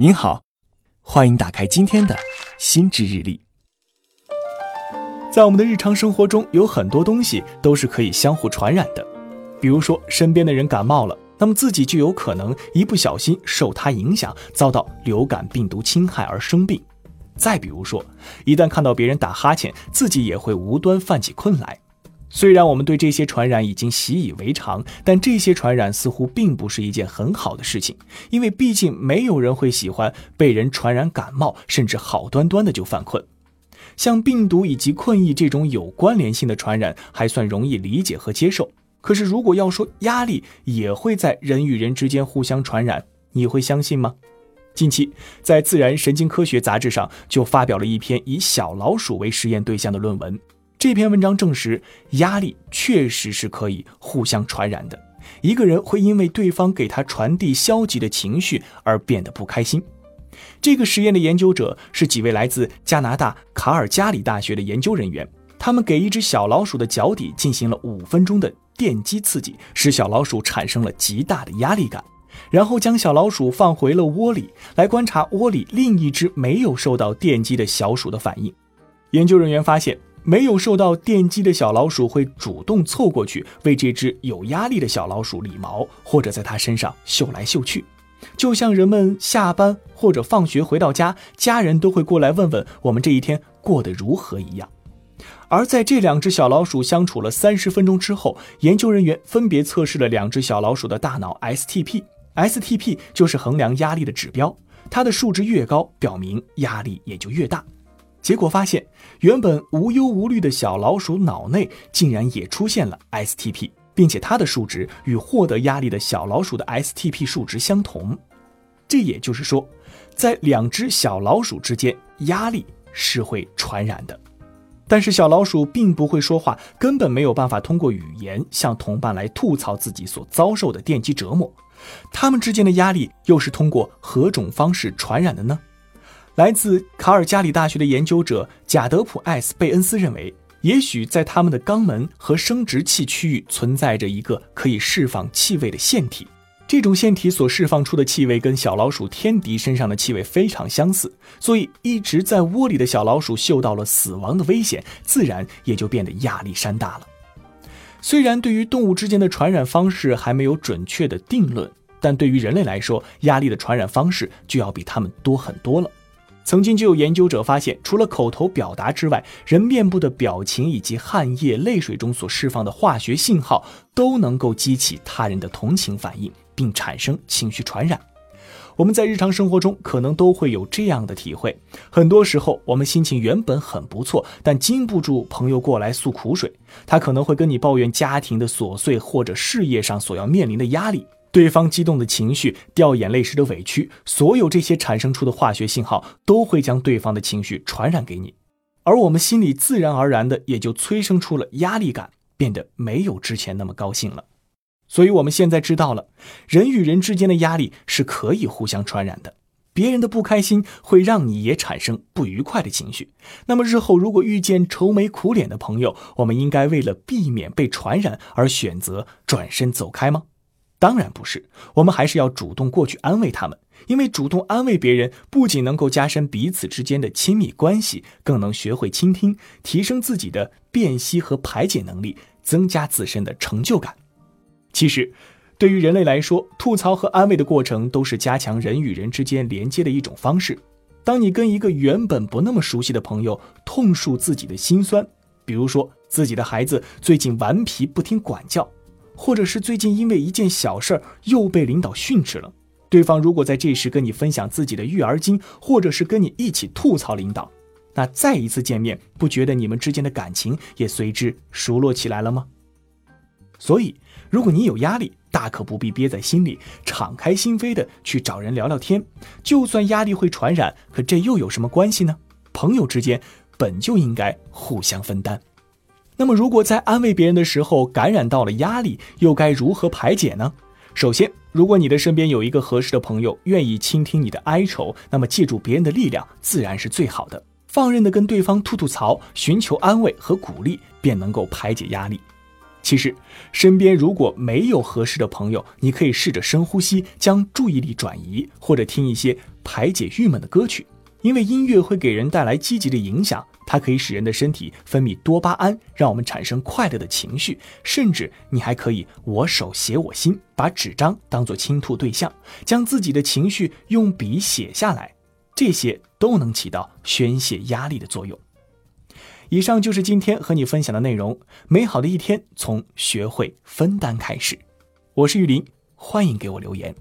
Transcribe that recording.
您好，欢迎打开今天的心智日历。在我们的日常生活中，有很多东西都是可以相互传染的。比如说，身边的人感冒了，那么自己就有可能一不小心受他影响，遭到流感病毒侵害而生病。再比如说，一旦看到别人打哈欠，自己也会无端犯起困来。虽然我们对这些传染已经习以为常，但这些传染似乎并不是一件很好的事情，因为毕竟没有人会喜欢被人传染感冒，甚至好端端的就犯困。像病毒以及困意这种有关联性的传染还算容易理解和接受，可是如果要说压力也会在人与人之间互相传染，你会相信吗？近期在《自然神经科学》杂志上就发表了一篇以小老鼠为实验对象的论文。这篇文章证实，压力确实是可以互相传染的。一个人会因为对方给他传递消极的情绪而变得不开心。这个实验的研究者是几位来自加拿大卡尔加里大学的研究人员。他们给一只小老鼠的脚底进行了五分钟的电击刺激，使小老鼠产生了极大的压力感，然后将小老鼠放回了窝里，来观察窝里另一只没有受到电击的小鼠的反应。研究人员发现。没有受到电击的小老鼠会主动凑过去为这只有压力的小老鼠理毛，或者在它身上嗅来嗅去，就像人们下班或者放学回到家，家人都会过来问问我们这一天过得如何一样。而在这两只小老鼠相处了三十分钟之后，研究人员分别测试了两只小老鼠的大脑 STP，STP 就是衡量压力的指标，它的数值越高，表明压力也就越大。结果发现，原本无忧无虑的小老鼠脑内竟然也出现了 STP，并且它的数值与获得压力的小老鼠的 STP 数值相同。这也就是说，在两只小老鼠之间，压力是会传染的。但是小老鼠并不会说话，根本没有办法通过语言向同伴来吐槽自己所遭受的电击折磨。它们之间的压力又是通过何种方式传染的呢？来自卡尔加里大学的研究者贾德普艾斯贝恩斯认为，也许在他们的肛门和生殖器区域存在着一个可以释放气味的腺体。这种腺体所释放出的气味跟小老鼠天敌身上的气味非常相似，所以一直在窝里的小老鼠嗅到了死亡的危险，自然也就变得压力山大了。虽然对于动物之间的传染方式还没有准确的定论，但对于人类来说，压力的传染方式就要比它们多很多了。曾经就有研究者发现，除了口头表达之外，人面部的表情以及汗液、泪水中所释放的化学信号，都能够激起他人的同情反应，并产生情绪传染。我们在日常生活中可能都会有这样的体会：很多时候，我们心情原本很不错，但禁不住朋友过来诉苦水，他可能会跟你抱怨家庭的琐碎或者事业上所要面临的压力。对方激动的情绪、掉眼泪时的委屈，所有这些产生出的化学信号，都会将对方的情绪传染给你，而我们心里自然而然的也就催生出了压力感，变得没有之前那么高兴了。所以，我们现在知道了，人与人之间的压力是可以互相传染的。别人的不开心会让你也产生不愉快的情绪。那么，日后如果遇见愁眉苦脸的朋友，我们应该为了避免被传染而选择转身走开吗？当然不是，我们还是要主动过去安慰他们，因为主动安慰别人不仅能够加深彼此之间的亲密关系，更能学会倾听，提升自己的辨析和排解能力，增加自身的成就感。其实，对于人类来说，吐槽和安慰的过程都是加强人与人之间连接的一种方式。当你跟一个原本不那么熟悉的朋友痛述自己的心酸，比如说自己的孩子最近顽皮不听管教。或者是最近因为一件小事儿又被领导训斥了，对方如果在这时跟你分享自己的育儿经，或者是跟你一起吐槽领导，那再一次见面，不觉得你们之间的感情也随之熟络起来了吗？所以，如果你有压力，大可不必憋在心里，敞开心扉的去找人聊聊天。就算压力会传染，可这又有什么关系呢？朋友之间本就应该互相分担。那么，如果在安慰别人的时候感染到了压力，又该如何排解呢？首先，如果你的身边有一个合适的朋友，愿意倾听你的哀愁，那么借助别人的力量自然是最好的。放任的跟对方吐吐槽，寻求安慰和鼓励，便能够排解压力。其实，身边如果没有合适的朋友，你可以试着深呼吸，将注意力转移，或者听一些排解郁闷的歌曲。因为音乐会给人带来积极的影响，它可以使人的身体分泌多巴胺，让我们产生快乐的情绪。甚至你还可以我手写我心，把纸张当做倾吐对象，将自己的情绪用笔写下来，这些都能起到宣泄压力的作用。以上就是今天和你分享的内容。美好的一天从学会分担开始。我是玉林，欢迎给我留言。